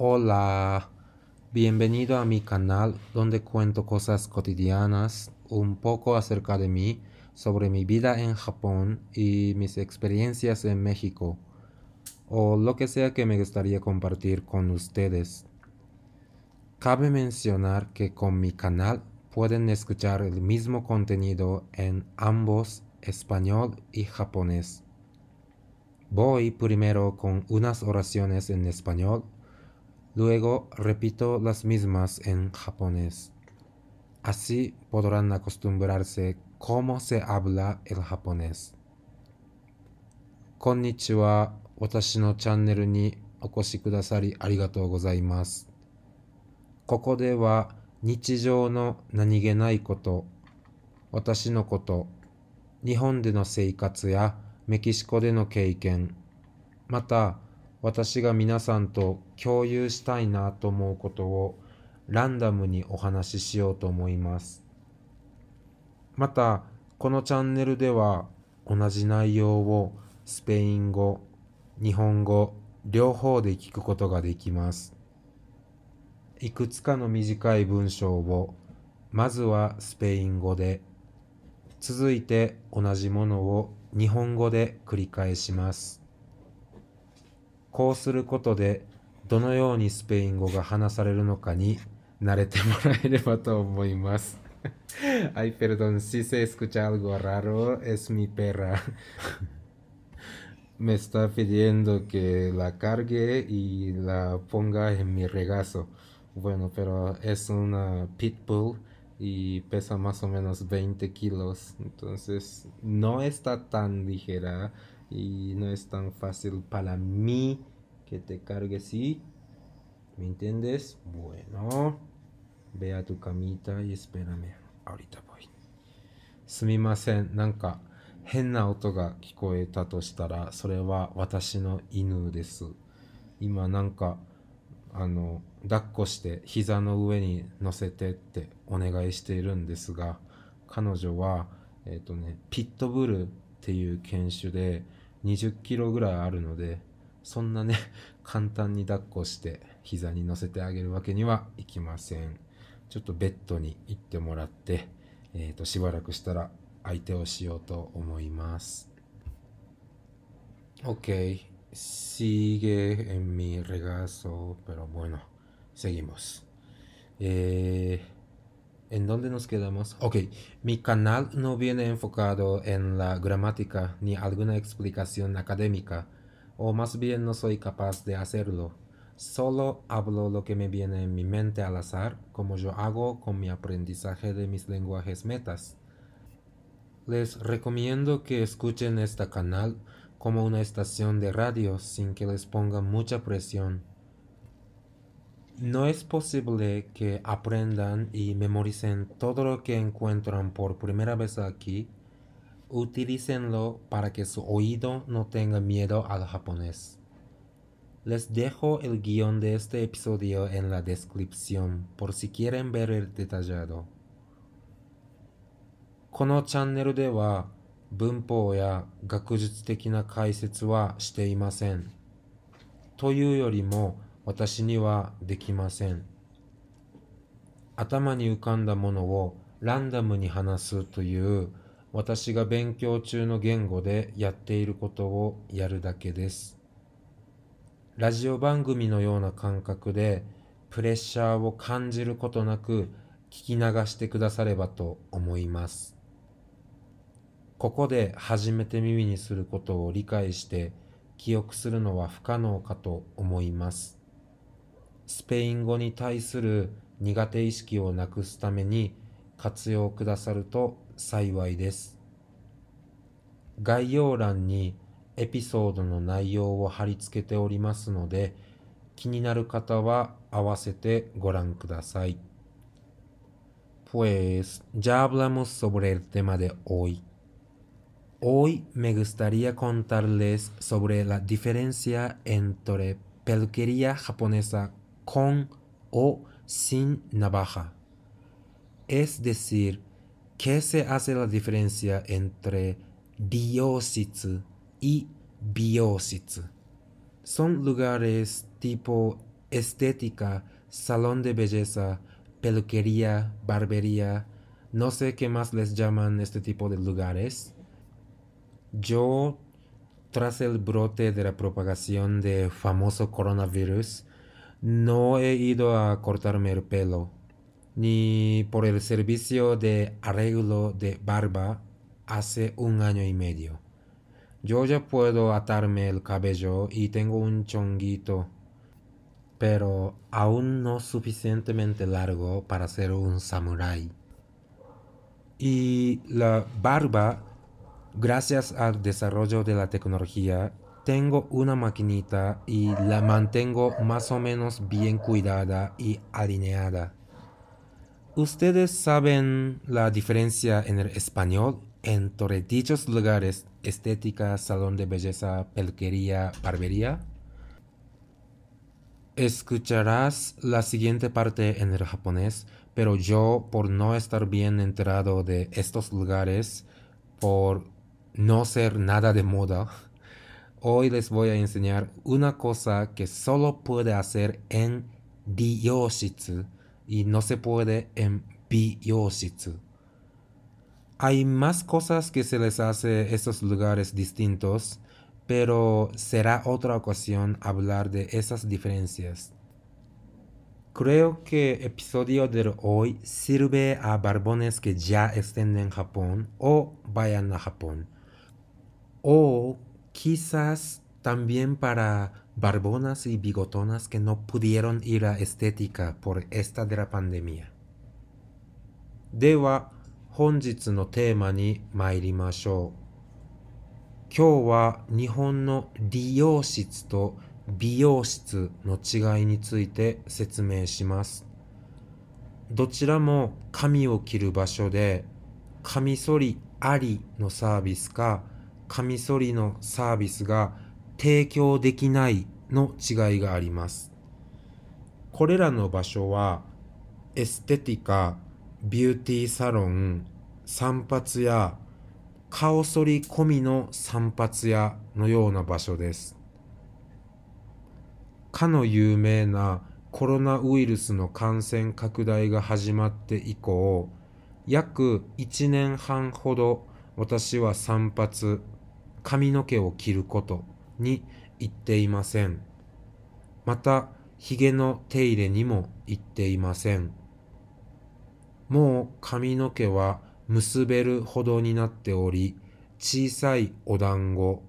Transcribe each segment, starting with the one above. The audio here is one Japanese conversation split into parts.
Hola, bienvenido a mi canal donde cuento cosas cotidianas, un poco acerca de mí, sobre mi vida en Japón y mis experiencias en México, o lo que sea que me gustaría compartir con ustedes. Cabe mencionar que con mi canal pueden escuchar el mismo contenido en ambos español y japonés. Voy primero con unas oraciones en español Luego repito las mismas en japonés. Así podrán acostumbrarse cómo se habla el japonés. こんにちは。私のチャンネルにお越しくださりありがとうございます。ここでは日常の何気ないこと、私のこと、日本での生活やメキシコでの経験、また私が皆さんと共有したいなと思うことをランダムにお話ししようと思います。また、このチャンネルでは同じ内容をスペイン語、日本語、両方で聞くことができます。いくつかの短い文章をまずはスペイン語で、続いて同じものを日本語で繰り返します。こうすることでどのようにスペイン語が話されるのかに慣れてもらえればと思います。Ay, perdón, si se escucha algo raro, es mi perra. Me está pidiendo que la cargue y la ponga en mi regazo. Bueno, pero es una pitbull y pesa más o menos 20 kilos. Entonces no está tan ligera Y no es tan fácil para mí que te cargue así. ¿Me entiendes? Bueno, ve a tu camita y espérame. Ahorita voy. すみません。なんか変な音が聞こえたとしたら、それは私の犬です。今なんか、あの、抱っこして膝の上に乗せてってお願いしているんですが、彼女は、えっ、ー、とね、ピットブルっていう犬種で20キロぐらいあるので、そんなね、簡単に抱っこして膝に乗せてあげるわけにはいきません。ちょっとベッドに行ってもらって、えっ、ー、と、しばらくしたら相手をしようと思います。Ok, sigue en mi regazo, pero bueno, seguimos. Eh, ¿En dónde nos quedamos? Ok, mi canal no viene enfocado en la gramática ni alguna explicación académica o más bien no soy capaz de hacerlo. Solo hablo lo que me viene en mi mente al azar, como yo hago con mi aprendizaje de mis lenguajes metas. Les recomiendo que escuchen este canal como una estación de radio sin que les ponga mucha presión. No es posible que aprendan y memoricen todo lo que encuentran por primera vez aquí utilícenlo para que su oído no tenga miedo al japonés. Les dejo el guión de este episodio en la descripción por si quieren ver el detallado. このチャンネルでは文法や学術的な解説はしていません。というよりも 私にはできません。頭に浮かんだものをランダムに話すという私が勉強中の言語でやっていることをやるだけです。ラジオ番組のような感覚でプレッシャーを感じることなく聞き流してくださればと思います。ここで初めて耳にすることを理解して記憶するのは不可能かと思います。スペイン語に対する苦手意識をなくすために活用くださると幸いです。概要欄にエピソードの内容を貼り付けておりますので、気になる方は合わせてご覧ください。Pues ya hablamos sobre el tema de hoy. Hoy me gustaría contarles sobre la diferencia entre peluquería japonesa con o sin navaja. Es decir, ¿Qué se hace la diferencia entre diositsu y biositsu? Son lugares tipo estética, salón de belleza, peluquería, barbería, no sé qué más les llaman este tipo de lugares. Yo, tras el brote de la propagación de famoso coronavirus, no he ido a cortarme el pelo, ni por el servicio de arreglo de barba hace un año y medio. Yo ya puedo atarme el cabello y tengo un chonguito, pero aún no suficientemente largo para ser un samurái. Y la barba, gracias al desarrollo de la tecnología, tengo una maquinita y la mantengo más o menos bien cuidada y alineada. ¿Ustedes saben la diferencia en el español entre dichos lugares estética, salón de belleza, peluquería, barbería? Escucharás la siguiente parte en el japonés pero yo por no estar bien enterado de estos lugares, por no ser nada de moda, hoy les voy a enseñar una cosa que solo puede hacer en Diyoshitsu y no se puede en Biyoshitsu. Hay más cosas que se les hace a estos lugares distintos, pero será otra ocasión hablar de esas diferencias. Creo que el episodio de hoy sirve a barbones que ya estén en Japón o vayan a Japón. O quizás también para barbonas y bigotonas que no pudieron ir a estética por esta de la pandemia. では本日のテーマに参りましょう。今日は日本の理容室と美容室の違いについて説明します。どちらも髪を切る場所で、カミソリありのサービスか、カミソリのサービスが提供できないの違いがあります。これらの場所は、エステティカ、ビューティーサロン、散髪屋、顔剃り込みの散髪屋のような場所です。かの有名なコロナウイルスの感染拡大が始まって以降、約1年半ほど私は散髪、髪の毛を切ることに行っていません。また、髭の手入れにも行っていません。もう髪の毛は結べるほどになっており、小さいお団子、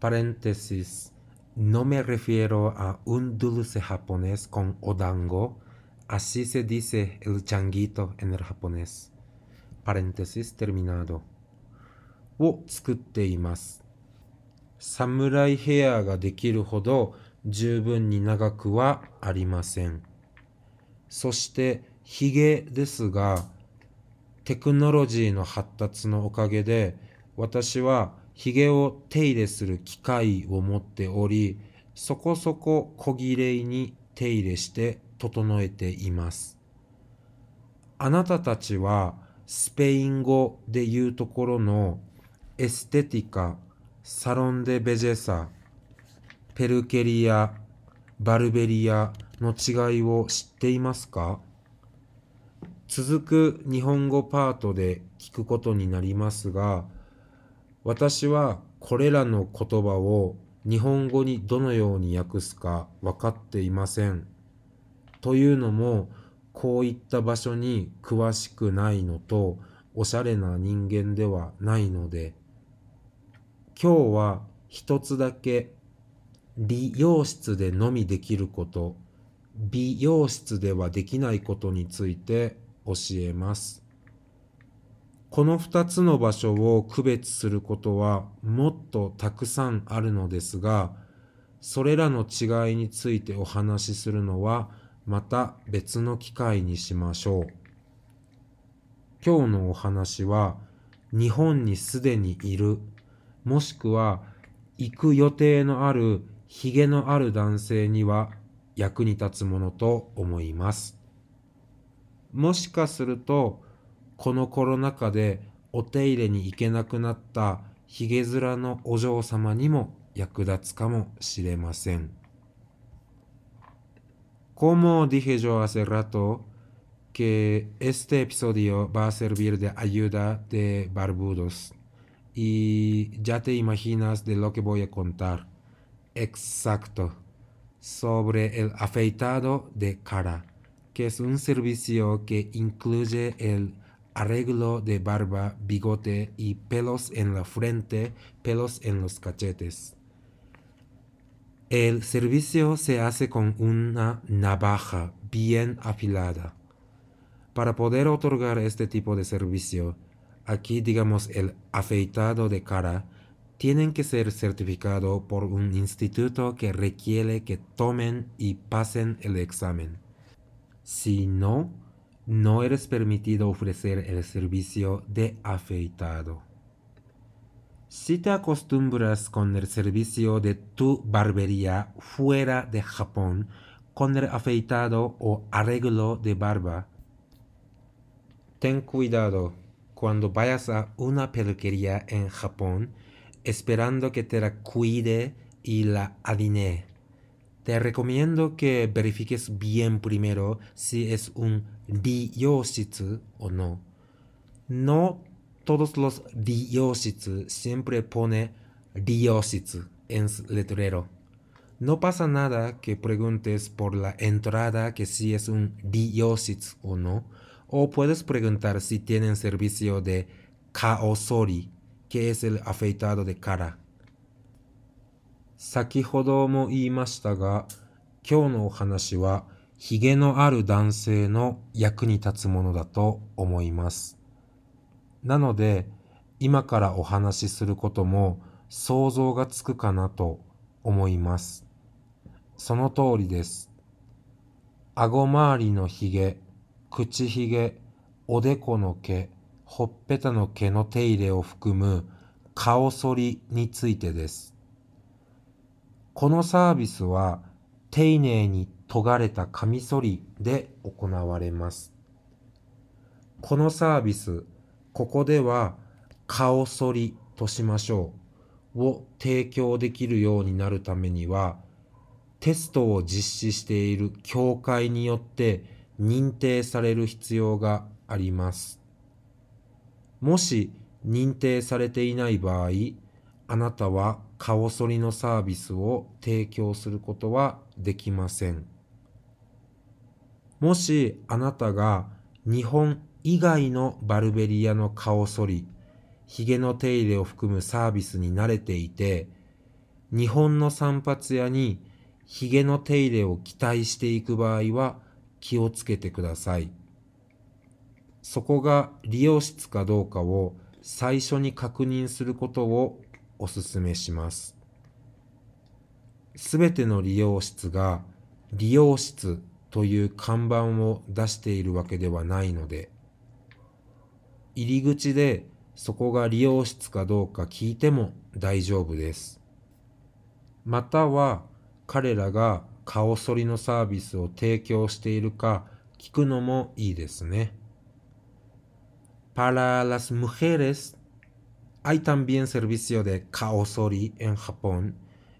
パレンテシス、No me refiero a un dulce japonés con odango, así se dice el changuito en el japonés. Paréntesis terminado. を作っています。サムライヘアができるほど十分に長くはありません。そしてヒゲですが、テクノロジーの発達のおかげで私は髭を手入れする機械を持っており、そこそこ小綺麗に手入れして整えています。あなたたちはスペイン語で言うところの estética、salón de belleza、peluquería、barbería の違いを知っていますか？続く日本語パートで聞くことになりますが、私はこれらの言葉を日本語にどのように訳すか分かっていません。というのも、こういった場所に詳しくないのと、おしゃれな人間ではないので、今日は一つだけ理容室でのみできること、美容室ではできないことについて教えます。この二つの場所を区別することはもっとたくさんあるのですが、それらの違いについてお話しするのはまた別の機会にしましょう。今日のお話は日本にすでにいる、もしくは行く予定のあるヒゲのある男性には役に立つものと思います。もしかするとこのコロナ禍でお手入れに行けなくなったヒゲ面のお嬢様にも役立つかもしれません。Como dije yo hace rato, que este episodio va a servir de ayuda de barbudos. Y ya te imaginas de lo que voy a contar. Exacto. Sobre el afeitado de cara, que es un servicio que incluye el arreglo de barba, bigote y pelos en la frente, pelos en los cachetes. El servicio se hace con una navaja bien afilada. Para poder otorgar este tipo de servicio, aquí digamos el afeitado de cara, tienen que ser certificado por un instituto que requiere que tomen y pasen el examen. Si no, no eres permitido ofrecer el servicio de afeitado. Si te acostumbras con el servicio de tu barbería fuera de Japón, con el afeitado o arreglo de barba, Ten cuidado cuando vayas a una peluquería en Japón esperando que te la cuide y la alinee. Te recomiendo que verifiques bien primero si es un riyoshitsu o no. No todos los riyoshitsu siempre pone riyoshitsu en su letrero. No pasa nada que preguntes por la entrada que si es un riyoshitsu o no, o puedes preguntar si tienen servicio de kaosori, que es el afeitado de cara. 先ほども言いましたが、今日のお話は、ヒゲのある男性の役に立つものだと思います。なので、今からお話しすることも想像がつくかなと思います。その通りです。顎周りのヒゲ、口ひげ、おでこの毛、ほっぺたの毛の手入れを含む顔剃りについてです。このサービスは丁寧に研がれたカミソリで行われます。このサービス、ここでは顔剃りとしましょうを提供できるようになるためにはテストを実施している協会によって認定される必要があります。もし認定されていない場合、あなたは顔剃りのサービスを提供することはできません。もしあなたが日本以外のバルベリアの顔剃り、髭の手入れを含むサービスに慣れていて、日本の散髪屋に髭の手入れを期待していく場合は、気をつけてください。そこが理容室かどうかを最初に確認することをお勧めします。すべての理容室が理容室という看板を出しているわけではないので、入り口でそこが理容室かどうか聞いても大丈夫です。または彼らが顔剃りのサービスを提供しているか聞くのもいいですね。Para las mujeres hay también servicio de kaosori en Japón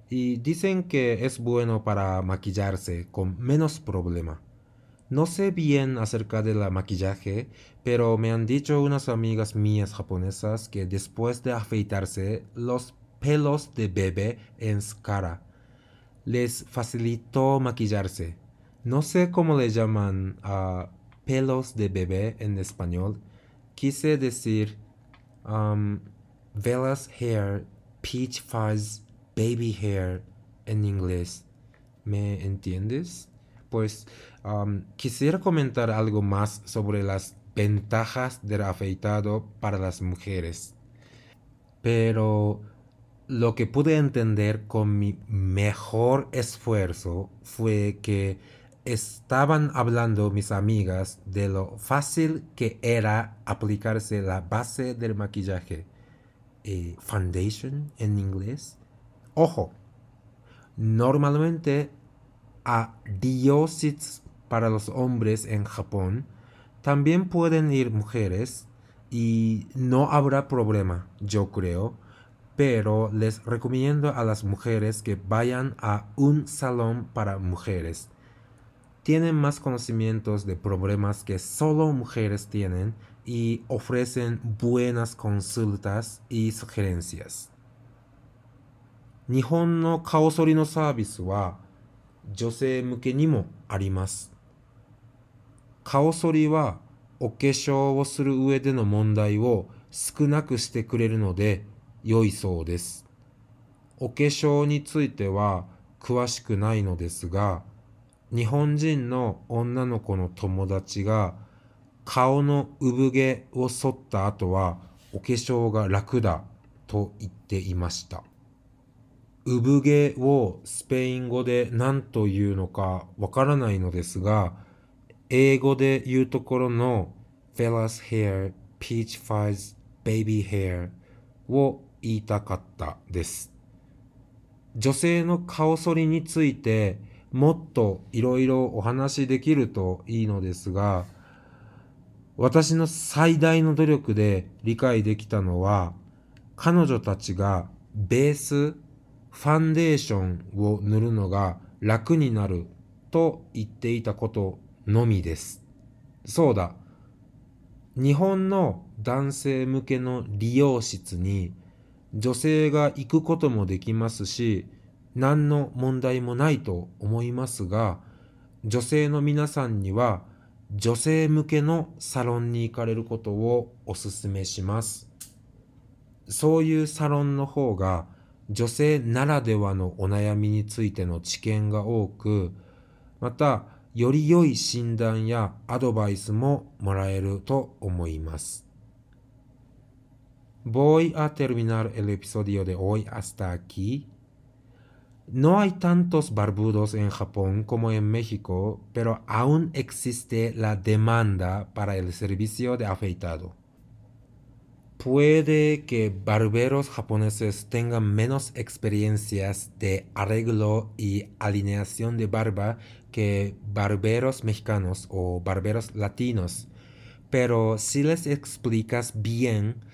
y dicen que es bueno para maquillarse con menos problema. No sé bien acerca del maquillaje, pero me han dicho unas amigas mías japonesas que después de afeitarse los pelos de bebé en su cara les facilitó maquillarse. No sé cómo le llaman a pelos de bebé en español. Quise decir um, velas hair, peach fuzz, baby hair en inglés. ¿Me entiendes? Pues um, quisiera comentar algo más sobre las ventajas del afeitado para las mujeres. Pero lo que pude entender con mi mejor esfuerzo fue que estaban hablando mis amigas de lo fácil que era aplicarse la base del maquillaje, eh, foundation en inglés. Ojo, normalmente a diosits para los hombres en Japón también pueden ir mujeres y no habrá problema, yo creo pero les recomiendo a las mujeres que vayan a un salón para mujeres. tienen más conocimientos de problemas que solo mujeres tienen y ofrecen buenas consultas y sugerencias. 日本の顔剃りのサービスは女性向けにもあります。顔剃りはお化粧をする上での問題を少なくしてくれるので 良いそうです。お化粧については詳しくないのですが、日本人の女の子の友達が顔の産毛を剃った後はお化粧が楽だと言っていました。産毛をスペイン語で何と言うのかわからないのですが、英語で言うところの Fellas Hair, Peach Fuzz, Baby Hair を言いたかったです。女性の顔剃りについてもっといろいろお話しできるといいのですが、私の最大の努力で理解できたのは、彼女たちがベース、ファンデーションを塗るのが楽になると言っていたことのみです。そうだ。日本の男性向けの理容室に女性が行くこともできますし、何の問題もないと思いますが、女性の皆さんには女性向けのサロンに行かれることをお勧めします。そういうサロンの方が女性ならではのお悩みについての知見が多く、またより良い診断やアドバイスももらえると思います。Voy a terminar el episodio de hoy hasta aquí. No hay tantos barbudos en Japón como en México, pero aún existe la demanda para el servicio de afeitado. Puede que barberos japoneses tengan menos experiencias de arreglo y alineación de barba que barberos mexicanos o barberos latinos, pero si les explicas bien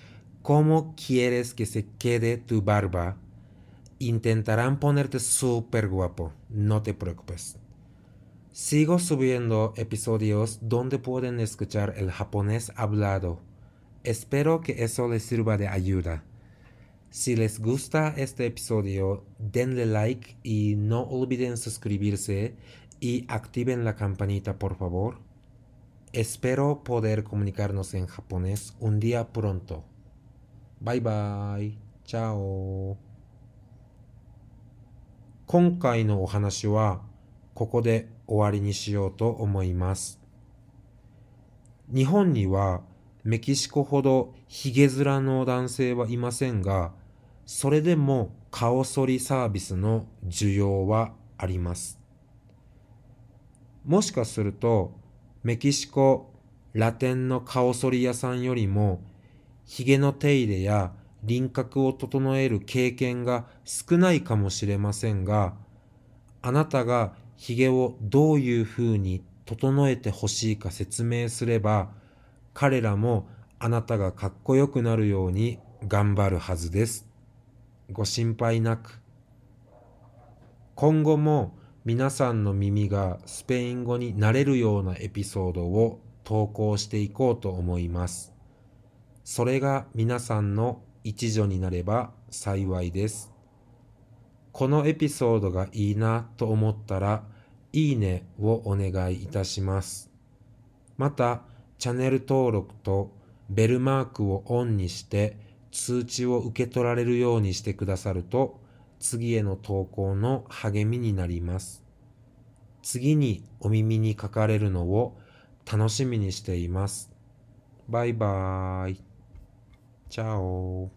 cómo quieres que se quede tu barba, intentarán ponerte súper guapo, no te preocupes. Sigo subiendo episodios donde pueden escuchar el japonés hablado. Espero que eso les sirva de ayuda. Si les gusta este episodio, denle like y no olviden suscribirse y activen la campanita por favor. Espero poder comunicarnos en japonés un día pronto. Bye bye. Chao. 今回のお話はここで終わりにしようと思います。日本にはメキシコほどヒゲ面の男性はいませんが、それでも顔剃りサービスの需要はあります。もしかするとメキシコラテンの顔剃り屋さんよりもヒゲの手入れや輪郭を整える経験が少ないかもしれませんが、あなたが髭をどういうふうに整えてほしいか説明すれば、彼らもあなたがかっこよくなるように頑張るはずです。ご心配なく。今後も皆さんの耳がスペイン語になれるようなエピソードを投稿していこうと思います。それが皆さんの一助になれば幸いです。このエピソードがいいなと思ったら、いいねをお願いいたします。また、チャンネル登録とベルマークをオンにして通知を受け取られるようにしてくださると、次への投稿の励みになります。次にお耳にかかれるのを楽しみにしています。バイバーイ。加油